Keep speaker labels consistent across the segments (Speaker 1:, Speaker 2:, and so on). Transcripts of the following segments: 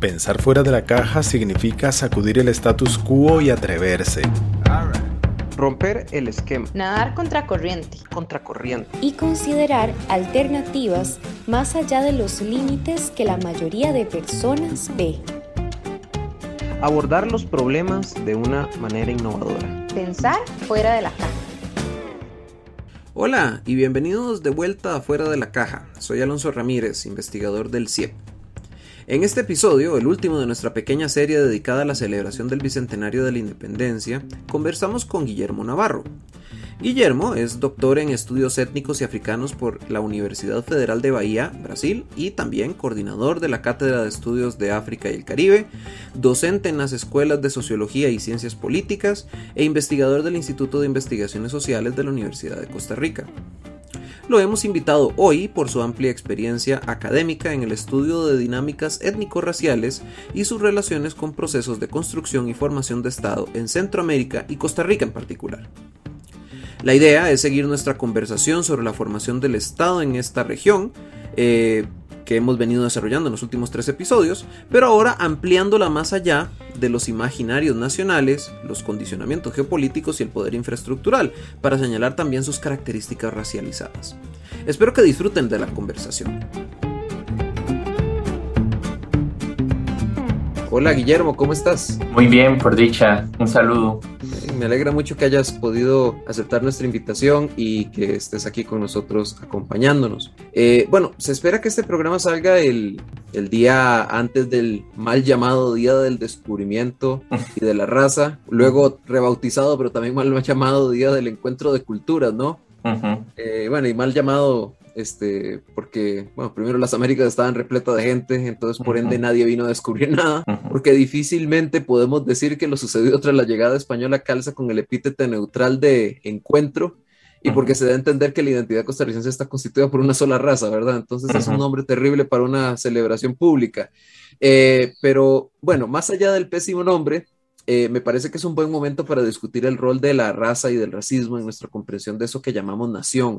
Speaker 1: Pensar fuera de la caja significa sacudir el status quo y atreverse.
Speaker 2: Romper el esquema.
Speaker 3: Nadar contracorriente.
Speaker 2: Contracorriente.
Speaker 4: Y considerar alternativas más allá de los límites que la mayoría de personas ve.
Speaker 2: Abordar los problemas de una manera innovadora.
Speaker 3: Pensar fuera de la caja.
Speaker 5: Hola y bienvenidos de vuelta a Fuera de la Caja. Soy Alonso Ramírez, investigador del CIEP. En este episodio, el último de nuestra pequeña serie dedicada a la celebración del Bicentenario de la Independencia, conversamos con Guillermo Navarro. Guillermo es doctor en estudios étnicos y africanos por la Universidad Federal de Bahía, Brasil, y también coordinador de la Cátedra de Estudios de África y el Caribe, docente en las escuelas de Sociología y Ciencias Políticas e investigador del Instituto de Investigaciones Sociales de la Universidad de Costa Rica. Lo hemos invitado hoy por su amplia experiencia académica en el estudio de dinámicas étnico-raciales y sus relaciones con procesos de construcción y formación de Estado en Centroamérica y Costa Rica en particular. La idea es seguir nuestra conversación sobre la formación del Estado en esta región, eh, que hemos venido desarrollando en los últimos tres episodios, pero ahora ampliándola más allá de los imaginarios nacionales, los condicionamientos geopolíticos y el poder infraestructural, para señalar también sus características racializadas. Espero que disfruten de la conversación. Hola Guillermo, ¿cómo estás?
Speaker 6: Muy bien, por dicha. Un saludo.
Speaker 5: Me alegra mucho que hayas podido aceptar nuestra invitación y que estés aquí con nosotros acompañándonos. Eh, bueno, se espera que este programa salga el, el, día antes del mal llamado Día del Descubrimiento y de la Raza, luego rebautizado, pero también mal llamado Día del Encuentro de Culturas, ¿no? eh, bueno, y mal llamado este, porque, bueno, primero las Américas estaban repletas de gente, entonces por ende nadie vino a descubrir nada, porque difícilmente podemos decir que lo sucedido tras la llegada española calza con el epíteto neutral de encuentro, y porque se da a entender que la identidad costarricense está constituida por una sola raza, ¿verdad? Entonces es un nombre terrible para una celebración pública. Eh, pero bueno, más allá del pésimo nombre, eh, me parece que es un buen momento para discutir el rol de la raza y del racismo en nuestra comprensión de eso que llamamos nación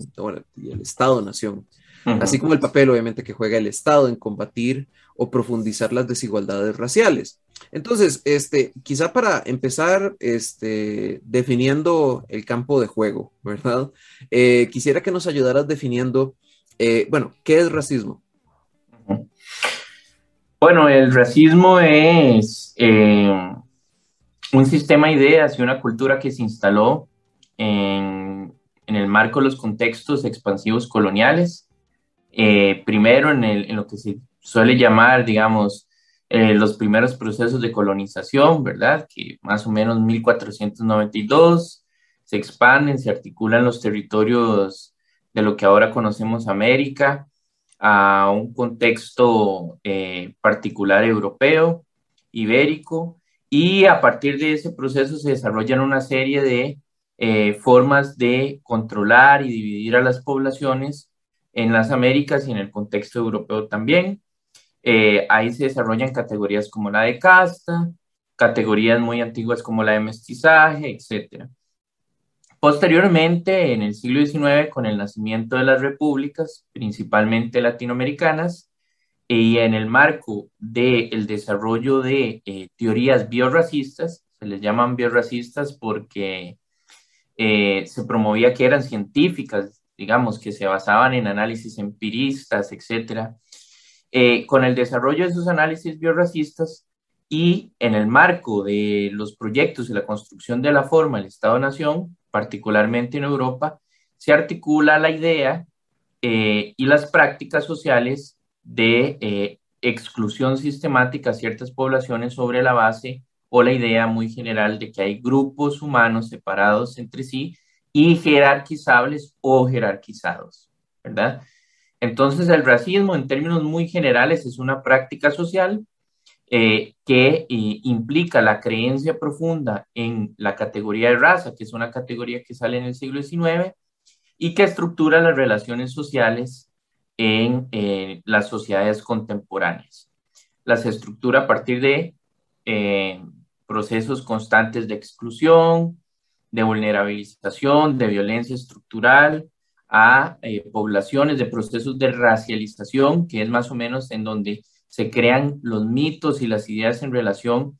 Speaker 5: y el Estado-nación, así como el papel obviamente que juega el Estado en combatir o profundizar las desigualdades raciales. Entonces, este, quizá para empezar este, definiendo el campo de juego, ¿verdad? Eh, quisiera que nos ayudaras definiendo, eh, bueno, ¿qué es racismo?
Speaker 6: Bueno, el racismo es un sistema de ideas y una cultura que se instaló en, el marco de los contextos expansivos coloniales, eh, primero en, en, lo que se suele llamar, digamos, eh, los primeros procesos de colonización, ¿verdad? Que más o menos 1492 se expanden, se articulan los territorios de lo que ahora conocemos América a un contexto eh, particular europeo, ibérico, y a partir de ese proceso se desarrollan una serie de eh, formas de controlar y dividir a las poblaciones en las Américas y en el contexto europeo también. Eh, ahí se desarrollan categorías como la de casta, categorías muy antiguas como la de mestizaje, etc. Posteriormente, en el siglo XIX, con el nacimiento de las repúblicas, principalmente latinoamericanas, y en el marco del desarrollo de eh, teorías biorracistas, se les llaman biorracistas porque eh, se promovía que eran científicas, digamos, que se basaban en análisis empiristas, etc. Eh, con el desarrollo de esos análisis biorracistas y en el marco de los proyectos y la construcción de la forma del Estado-Nación, particularmente en Europa, se articula la idea y las prácticas sociales de eh, exclusión sistemática a ciertas poblaciones sobre la base o la idea muy general de que hay grupos humanos separados entre sí y jerarquizables o jerarquizados, ¿verdad? Entonces el racismo en términos muy generales es una práctica social eh, que eh, implica la creencia profunda en la categoría de raza, que es una categoría que sale en el siglo XIX y que estructura las relaciones sociales en eh, las sociedades contemporáneas. Las estructura a partir de eh, procesos constantes de exclusión, de vulnerabilización, de violencia estructural a eh, poblaciones, de procesos de racialización, que es más o menos en donde se crean los mitos y las ideas en relación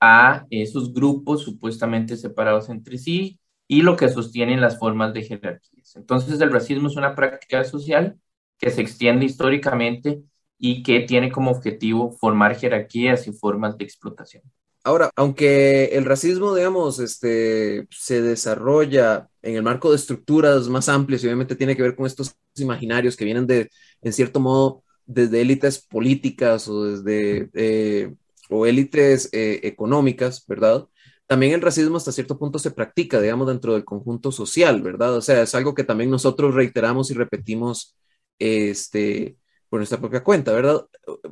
Speaker 6: a esos grupos supuestamente separados entre sí y lo que sostienen las formas de jerarquías. Entonces el racismo es una práctica social que se extiende históricamente y que tiene como objetivo formar jerarquías y formas de explotación.
Speaker 5: Ahora, aunque el racismo, digamos, este, se desarrolla en el marco de estructuras más amplias y obviamente tiene que ver con estos imaginarios que vienen de, en cierto modo, desde élites políticas o desde, eh, o élites eh, económicas, ¿verdad? También el racismo hasta cierto punto se practica, digamos, dentro del conjunto social, ¿verdad? O sea, es algo que también nosotros reiteramos y repetimos, este, por nuestra propia cuenta, ¿verdad?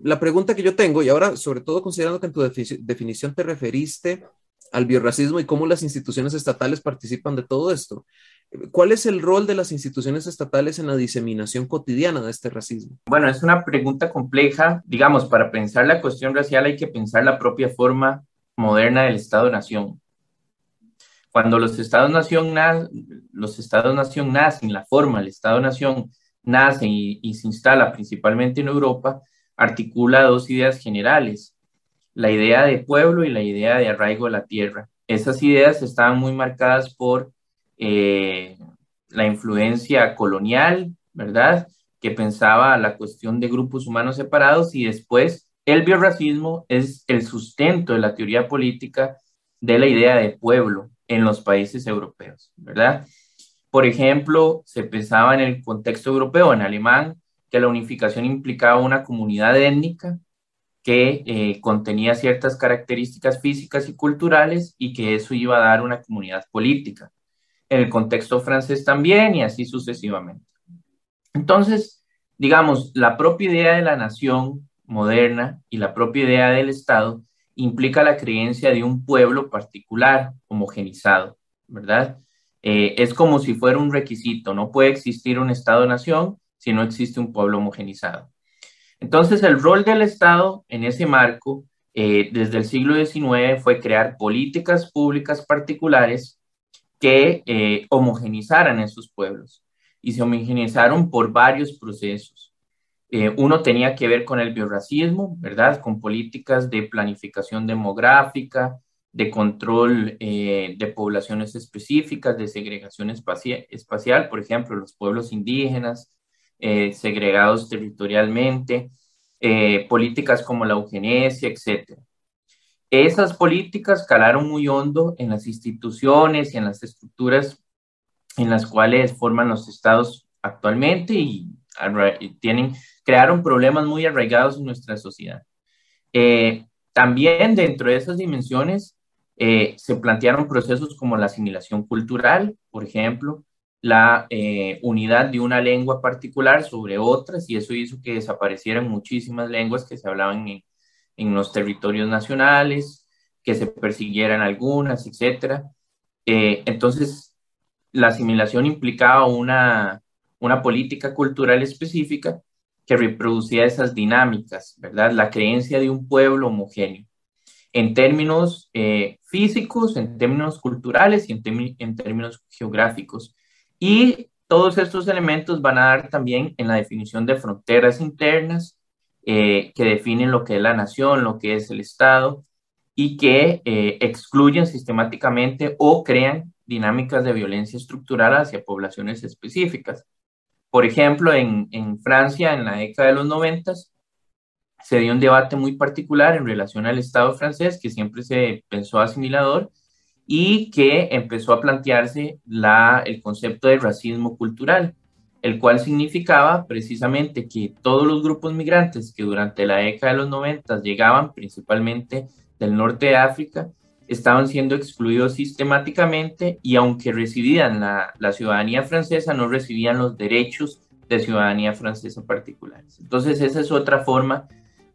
Speaker 5: La pregunta que yo tengo, y ahora sobre todo considerando que en tu definición te referiste al biorracismo y cómo las instituciones estatales participan de todo esto, ¿cuál es el rol de las instituciones estatales en la diseminación cotidiana de este racismo?
Speaker 6: Bueno, es una pregunta compleja. Digamos, para pensar la cuestión racial hay que pensar la propia forma moderna del Estado-Nación. Cuando los Estados-Nación los Estados-Nación nacen, la forma del Estado-Nación nace y, se instala principalmente en Europa, articula dos ideas generales, la idea de pueblo y la idea de arraigo de la tierra. Esas ideas estaban muy marcadas por eh, la influencia colonial, ¿verdad? Que pensaba la cuestión de grupos humanos separados y después el biorracismo es el sustento de la teoría política de la idea de pueblo en los países europeos, ¿verdad? Por ejemplo, se pensaba en el contexto europeo, en alemán, que la unificación implicaba una comunidad étnica que eh, contenía ciertas características físicas y culturales y que eso iba a dar una comunidad política. En el contexto francés también y así sucesivamente. Entonces, digamos, la propia idea de la nación moderna y la propia idea del Estado implica la creencia de un pueblo particular, homogenizado, ¿verdad? Eh, es como si fuera un requisito, no puede existir un Estado-nación si no existe un pueblo homogenizado. Entonces, el rol del Estado en ese marco, eh, desde el siglo XIX, fue crear políticas públicas particulares que eh, homogenizaran esos pueblos y se homogenizaron por varios procesos. uno tenía que ver con el biorracismo, ¿verdad? Con políticas de planificación demográfica, de control eh, de poblaciones específicas, de segregación espacial, por ejemplo, los pueblos indígenas eh, segregados territorialmente, eh, políticas como la eugenesia, etc. Esas políticas calaron muy hondo en las instituciones y en las estructuras en las cuales forman los estados actualmente y, tienen, crearon problemas muy arraigados en nuestra sociedad. también dentro de esas dimensiones eh, se plantearon procesos como la asimilación cultural, por ejemplo, la eh, unidad de una lengua particular sobre otras, y eso hizo que desaparecieran muchísimas lenguas que se hablaban en, en los territorios nacionales, que se persiguieran algunas, etc. Eh, entonces, la asimilación implicaba una, una política cultural específica que reproducía esas dinámicas, ¿verdad? La creencia de un pueblo homogéneo en términos eh, físicos, en términos culturales y en, términos geográficos. Y todos estos elementos van a dar también en la definición de fronteras internas eh, que definen lo que es la nación, lo que es el Estado y que eh, excluyen sistemáticamente o crean dinámicas de violencia estructural hacia poblaciones específicas. Por ejemplo, en, en Francia, en la década de los noventas, se dio un debate muy particular en relación al Estado francés, que siempre se pensó asimilador, y que empezó a plantearse la, el concepto de racismo cultural, el cual significaba precisamente que todos los grupos migrantes que durante la década de los 90 llegaban principalmente del norte de África, estaban siendo excluidos sistemáticamente y aunque recibían la, la ciudadanía francesa, no recibían los derechos de ciudadanía francesa particulares. Entonces, esa es otra forma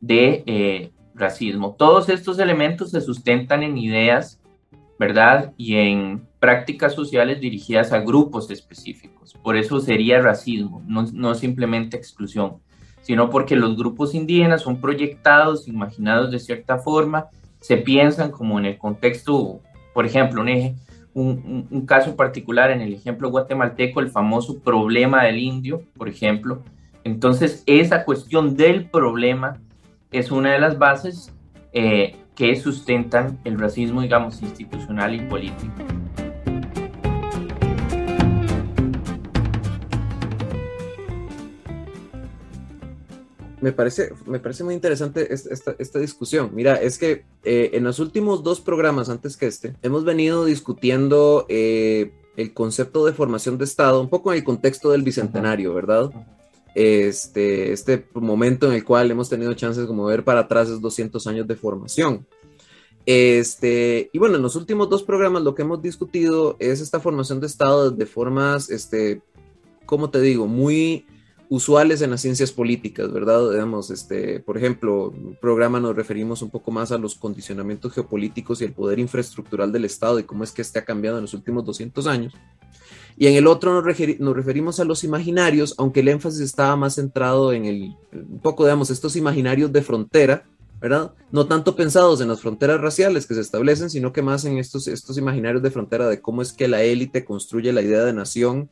Speaker 6: de eh, racismo. Todos estos elementos se sustentan en ideas, ¿verdad? Y en prácticas sociales dirigidas a grupos específicos. Por eso sería racismo, no, no simplemente exclusión, sino porque los grupos indígenas son proyectados, imaginados de cierta forma, se piensan como en el contexto, por ejemplo, un eje, un, un, caso particular en el ejemplo guatemalteco, el famoso problema del indio, por ejemplo. Entonces, esa cuestión del problema es una de las bases eh, que sustentan el racismo, digamos, institucional y político.
Speaker 5: Me parece, me parece muy interesante esta, esta discusión. Mira, es que eh, en los últimos dos programas antes que este, hemos venido discutiendo eh, el concepto de formación de Estado, un poco en el contexto del Bicentenario, ¿verdad? Este, este momento en el cual hemos tenido chances como ver para atrás es 200 años de formación. Este, y bueno, en los últimos dos programas lo que hemos discutido es esta formación de Estado de formas, este, ¿cómo te digo? Muy usuales en las ciencias políticas, ¿verdad? Digamos, este, por ejemplo, en un programa nos referimos un poco más a los condicionamientos geopolíticos y el poder infraestructural del Estado y cómo es que este ha cambiado en los últimos 200 años. Y en el otro nos, referimos a los imaginarios, aunque el énfasis estaba más centrado en el, un poco, digamos, estos imaginarios de frontera, ¿verdad? No tanto pensados en las fronteras raciales que se establecen, sino que más en estos, estos imaginarios de frontera de cómo es que la élite construye la idea de nación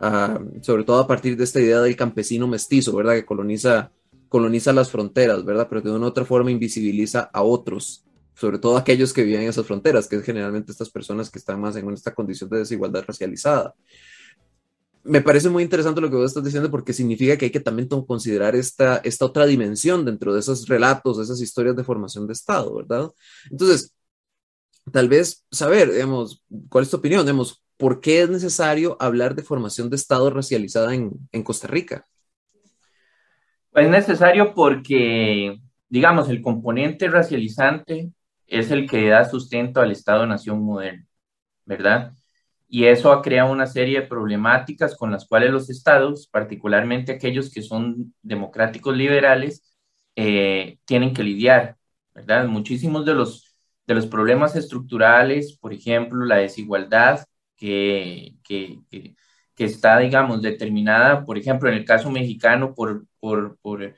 Speaker 5: Ah, sobre todo a partir de esta idea del campesino mestizo, ¿verdad? Que coloniza, coloniza las fronteras, ¿verdad? Pero de una u otra forma invisibiliza a otros, sobre todo aquellos que viven en esas fronteras, que es generalmente estas personas que están más en esta condición de desigualdad racializada. Me parece muy interesante lo que vos estás diciendo porque significa que hay que también considerar esta, esta otra dimensión dentro de esos relatos, de esas historias de formación de Estado, ¿verdad? Entonces, tal vez saber, digamos, ¿cuál es tu opinión? Digamos, ¿por qué es necesario hablar de formación de Estado racializada en, Costa Rica?
Speaker 6: Es necesario porque, digamos, el componente racializante es el que da sustento al Estado-Nación moderno, ¿verdad? Y eso ha creado una serie de problemáticas con las cuales los estados, particularmente aquellos que son democráticos liberales, eh, tienen que lidiar, ¿verdad? Muchísimos de los, de los problemas estructurales, por ejemplo, la desigualdad, que, que, que, está, digamos, determinada, por ejemplo, en el caso mexicano, por, por, por,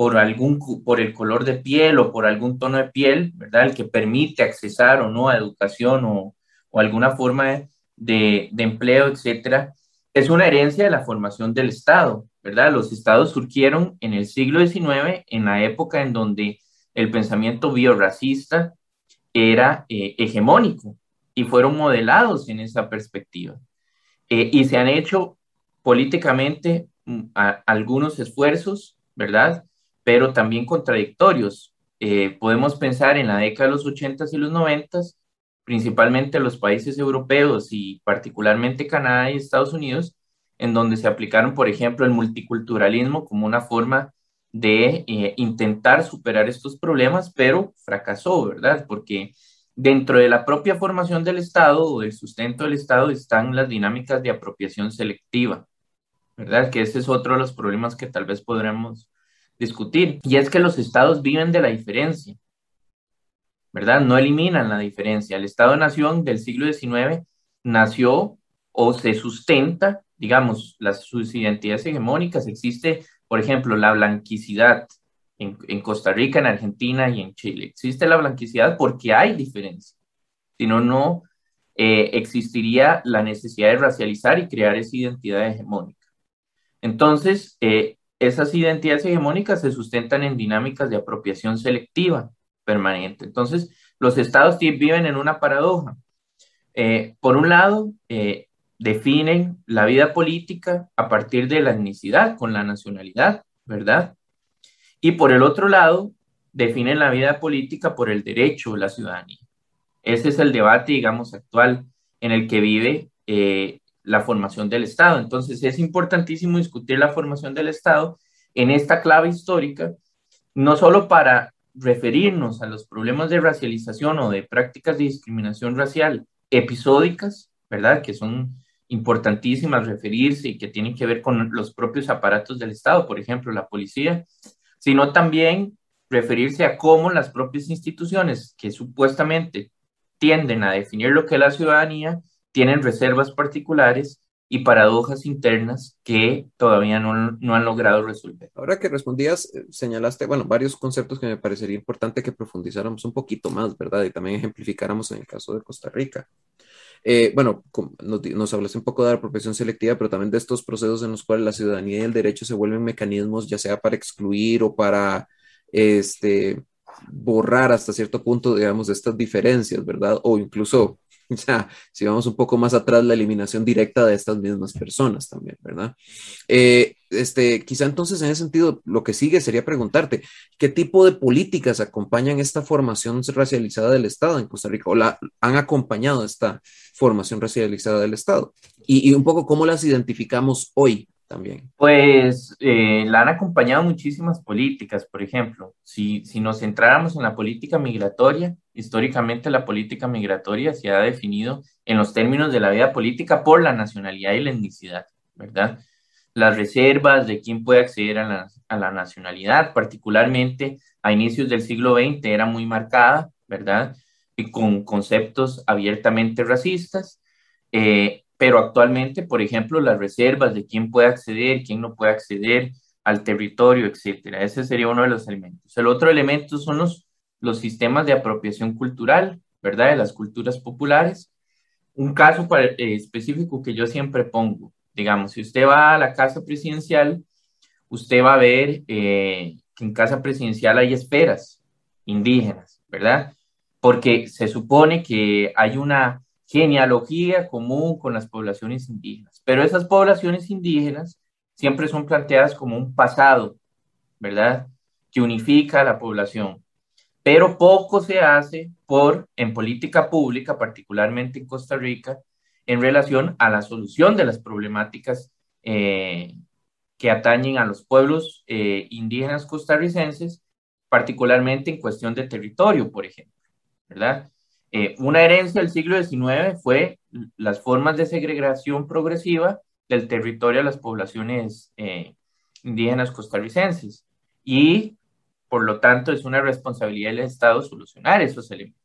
Speaker 6: por, algún, por el color de piel o por algún tono de piel, ¿verdad? El que permite accesar o no a educación o, o alguna forma de, de empleo, etcétera, es una herencia de la formación del Estado, ¿verdad? Los estados surgieron en el siglo XIX, en la época en donde el pensamiento biorracista era eh, hegemónico, y fueron modelados en esa perspectiva. Eh, y se han hecho políticamente mm, algunos esfuerzos, ¿verdad? Pero también contradictorios. Eh, podemos pensar en la década de los 80 y los 90, principalmente los países europeos y particularmente Canadá y Estados Unidos, en donde se aplicaron, por ejemplo, el multiculturalismo como una forma de eh, intentar superar estos problemas, pero fracasó, ¿verdad? Porque Dentro de la propia formación del Estado o del sustento del Estado están las dinámicas de apropiación selectiva, ¿verdad? Que ese es otro de los problemas que tal vez podremos discutir. Y es que los estados viven de la diferencia, ¿verdad? No eliminan la diferencia. El Estado-Nación del siglo XIX nació o se sustenta, digamos, las, sus identidades hegemónicas. Existe, por ejemplo, la blanquicidad, en, Costa Rica, en Argentina y en Chile. Existe la blanquicidad porque hay diferencia. Si no, no eh, existiría la necesidad de racializar y crear esa identidad hegemónica. Entonces, eh, esas identidades hegemónicas se sustentan en dinámicas de apropiación selectiva permanente. Entonces, los estados viven en una paradoja. Eh, por un lado, definen la vida política a partir de la etnicidad, con la nacionalidad, ¿verdad? Y por el otro lado, definen la vida política por el derecho de la ciudadanía. Ese es el debate, digamos, actual en el que vive eh, la formación del Estado. Entonces, es importantísimo discutir la formación del Estado en esta clave histórica, no solo para referirnos a los problemas de racialización o de prácticas de discriminación racial episódicas, ¿verdad? Que son importantísimas referirse y que tienen que ver con los propios aparatos del Estado, por ejemplo, la policía, sino también referirse a cómo las propias instituciones que supuestamente tienden a definir lo que es la ciudadanía tienen reservas particulares y paradojas internas que todavía no, han logrado resolver.
Speaker 5: Ahora que respondías, eh, señalaste, bueno, varios conceptos que me parecería importante que profundizáramos un poquito más, ¿verdad? Y también ejemplificáramos en el caso de Costa Rica. Eh, bueno, nos, nos, hablaste un poco de la apropiación selectiva, pero también de estos procesos en los cuales la ciudadanía y el derecho se vuelven mecanismos, ya sea para excluir o para este, borrar hasta cierto punto, digamos, estas diferencias, ¿verdad? O incluso, ya, si vamos un poco más atrás, la eliminación directa de estas mismas personas también, ¿verdad? Eh, este, quizá entonces en ese sentido, lo que sigue sería preguntarte, ¿qué tipo de políticas acompañan esta formación racializada del Estado en Costa Rica o la, han acompañado esta formación racializada del Estado? Y, y un poco cómo las identificamos hoy también?
Speaker 6: Pues eh, la han acompañado muchísimas políticas, por ejemplo, si, si nos centráramos en la política migratoria, históricamente la política migratoria se ha definido en los términos de la vida política por la nacionalidad y la etnicidad, ¿verdad? Las reservas de quién puede acceder a la, nacionalidad, particularmente a inicios del siglo XX, era muy marcada, ¿verdad? Y con conceptos abiertamente racistas. Eh, pero actualmente, por ejemplo, las reservas de quién puede acceder, quién no puede acceder al territorio, etcétera. Ese sería uno de los elementos. El otro elemento son los, los sistemas de apropiación cultural, ¿verdad? De las culturas populares. Un caso eh, específico que yo siempre pongo, digamos, si usted va a la casa presidencial, usted va a ver eh, que en casa presidencial hay esferas indígenas, ¿verdad? Porque se supone que hay una genealogía común con las poblaciones indígenas. Pero esas poblaciones indígenas siempre son planteadas como un pasado, ¿verdad? Que unifica a la población. Pero poco se hace por, en política pública, particularmente en Costa Rica, en relación a la solución de las problemáticas eh, que atañen a los pueblos eh, indígenas costarricenses, particularmente en cuestión de territorio, por ejemplo, ¿verdad? Eh, una herencia del siglo XIX fue las formas de segregación progresiva del territorio a las poblaciones eh, indígenas costarricenses. Y, por lo tanto, es una responsabilidad del Estado solucionar esos elementos.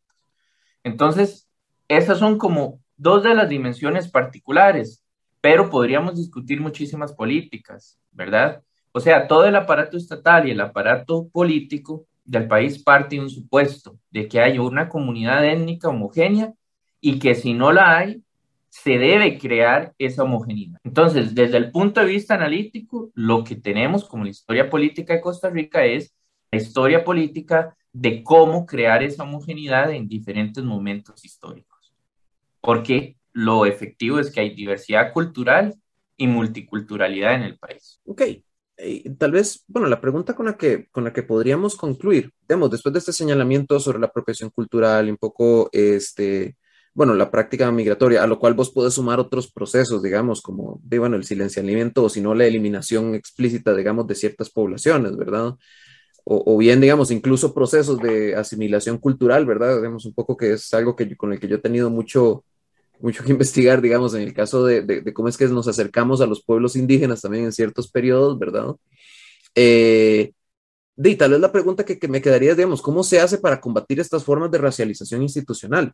Speaker 6: Entonces, esas son como dos de las dimensiones particulares, pero podríamos discutir muchísimas políticas, ¿verdad? O sea, todo el aparato estatal y el aparato político del país parte de un supuesto de que hay una comunidad étnica homogénea y que si no la hay, se debe crear esa homogeneidad. Entonces, desde el punto de vista analítico, lo que tenemos como la historia política de Costa Rica es la historia política de cómo crear esa homogeneidad en diferentes momentos históricos. Porque lo efectivo es que hay diversidad cultural y multiculturalidad en el país.
Speaker 5: Ok, tal vez, bueno, la pregunta con la que, con la que podríamos concluir, digamos, después de este señalamiento sobre la apropiación cultural y un poco, este, bueno, la práctica migratoria, a lo cual vos podés sumar otros procesos, digamos, como, bueno, el silenciamiento o si no, la eliminación explícita, digamos, de ciertas poblaciones, ¿verdad? O, o, bien, digamos, incluso procesos de asimilación cultural, ¿verdad? Digamos, un poco que es algo que, con el que yo he tenido mucho, mucho que investigar, digamos, en el caso de, de, cómo es que nos acercamos a los pueblos indígenas también en ciertos periodos, ¿verdad? Eh, y tal vez la pregunta que, que, me quedaría es, digamos, ¿cómo se hace para combatir estas formas de racialización institucional?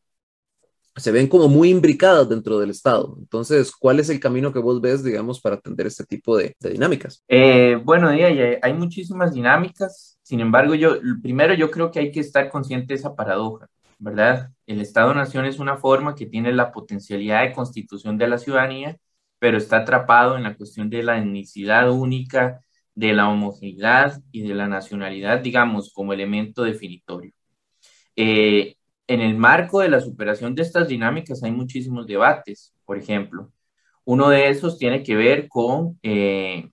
Speaker 5: Se ven como muy imbricadas dentro del Estado. Entonces, ¿cuál es el camino que vos ves, digamos, para atender este tipo de, dinámicas?
Speaker 6: Eh, bueno, hay muchísimas dinámicas. Sin embargo, yo, primero yo creo que hay que estar consciente de esa paradoja. ¿Verdad? El Estado-Nación es una forma que tiene la potencialidad de constitución de la ciudadanía, pero está atrapado en la cuestión de la etnicidad única, de la homogeneidad y de la nacionalidad, digamos, como elemento definitorio. Eh, en el marco de la superación de estas dinámicas hay muchísimos debates, por ejemplo. Uno de esos tiene que ver con eh,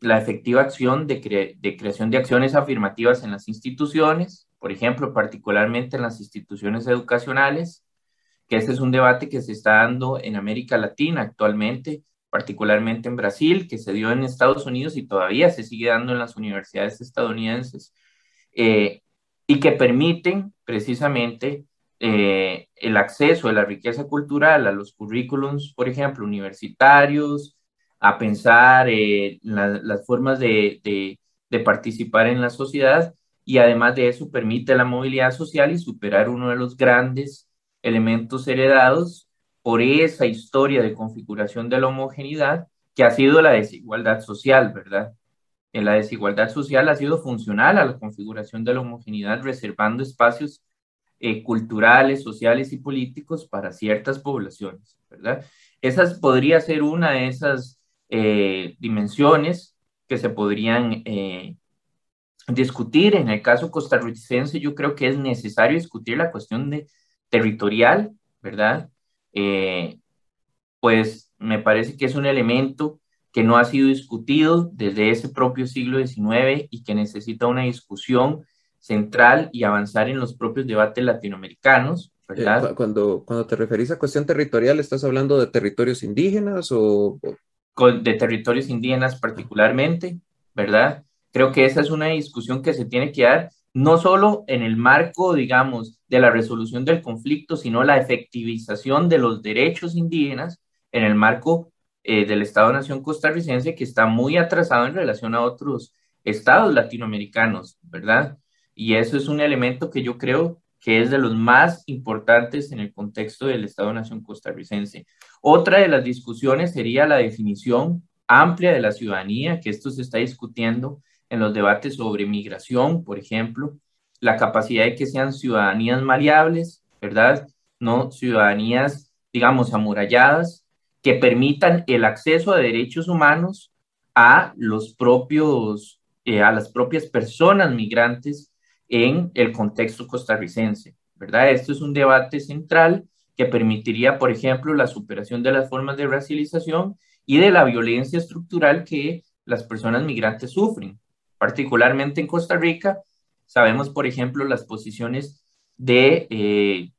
Speaker 6: la efectiva acción de, cre de creación de acciones afirmativas en las instituciones, por ejemplo, particularmente en las instituciones educacionales, que ese es un debate que se está dando en América Latina actualmente, particularmente en Brasil, que se dio en Estados Unidos y todavía se sigue dando en las universidades estadounidenses, eh, y que permiten precisamente eh, el acceso a la riqueza cultural, a los currículums, por ejemplo, universitarios, a pensar eh, la, las formas de, de, de participar en la sociedad y además de eso permite la movilidad social y superar uno de los grandes elementos heredados por esa historia de configuración de la homogeneidad que ha sido la desigualdad social, ¿verdad? En la desigualdad social ha sido funcional a la configuración de la homogeneidad, reservando espacios eh, culturales, sociales y políticos para ciertas poblaciones, ¿verdad? Esa podría ser una de esas eh, dimensiones que se podrían eh, discutir, en el caso costarricense, yo creo que es necesario discutir la cuestión de territorial, ¿verdad? Eh, pues me parece que es un elemento que no ha sido discutido desde ese propio siglo XIX y que necesita una discusión central y avanzar en los propios debates latinoamericanos, ¿verdad?
Speaker 5: Eh, cuando, cuando te referís a cuestión territorial, ¿estás hablando de territorios indígenas o...?
Speaker 6: De territorios indígenas particularmente, ¿verdad? Creo que esa es una discusión que se tiene que dar no solo en el marco, digamos, de la resolución del conflicto, sino la efectivización de los derechos indígenas en el marco eh, del Estado-Nación costarricense, que está muy atrasado en relación a otros estados latinoamericanos, ¿verdad? Y eso es un elemento que yo creo que es de los más importantes en el contexto del Estado-Nación costarricense. Otra de las discusiones sería la definición amplia de la ciudadanía, que esto se está discutiendo en los debates sobre migración, por ejemplo, la capacidad de que sean ciudadanías maleables, ¿verdad? No ciudadanías, digamos, amuralladas, que permitan el acceso a derechos humanos a los propios, eh, a las propias personas migrantes en el contexto costarricense, ¿verdad? Esto es un debate central que permitiría, por ejemplo, la superación de las formas de racialización y de la violencia estructural que las personas migrantes sufren, particularmente en Costa Rica. Sabemos, por ejemplo, las posiciones de eh,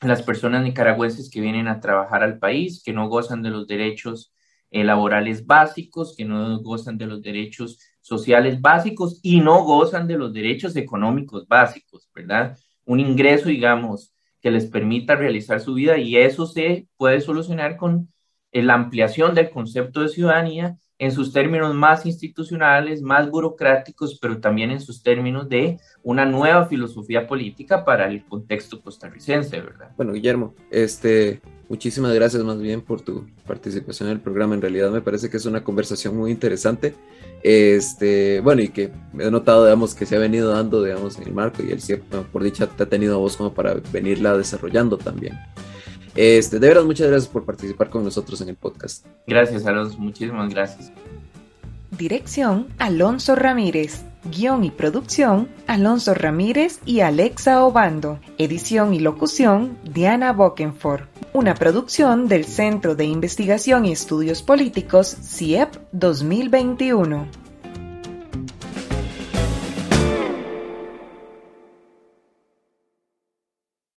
Speaker 6: las personas nicaragüenses que vienen a trabajar al país, que no gozan de los derechos eh, laborales básicos, que no gozan de los derechos sociales básicos y no gozan de los derechos económicos básicos, ¿verdad? Un ingreso, digamos, que les permita realizar su vida y eso se puede solucionar con eh, la ampliación del concepto de ciudadanía en sus términos más institucionales, más burocráticos, pero también en sus términos de una nueva filosofía política para el contexto costarricense, ¿verdad?
Speaker 5: Bueno, Guillermo, este, muchísimas gracias más bien por tu participación en el programa. En realidad me parece que es una conversación muy interesante. Este, bueno, y que he notado, digamos, que se ha venido dando, digamos, en el marco y el CIEP, por dicha, te ha tenido a vos como para venirla desarrollando también. Este, de verdad, muchas gracias por participar con nosotros en el podcast.
Speaker 6: Gracias, Alonso. Muchísimas gracias.
Speaker 7: Dirección, Alonso Ramírez. Guión y producción, Alonso Ramírez y Alexa Obando. Edición y locución, Diana Bokenford. Una producción del Centro de Investigación y Estudios Políticos, CIEP 2021.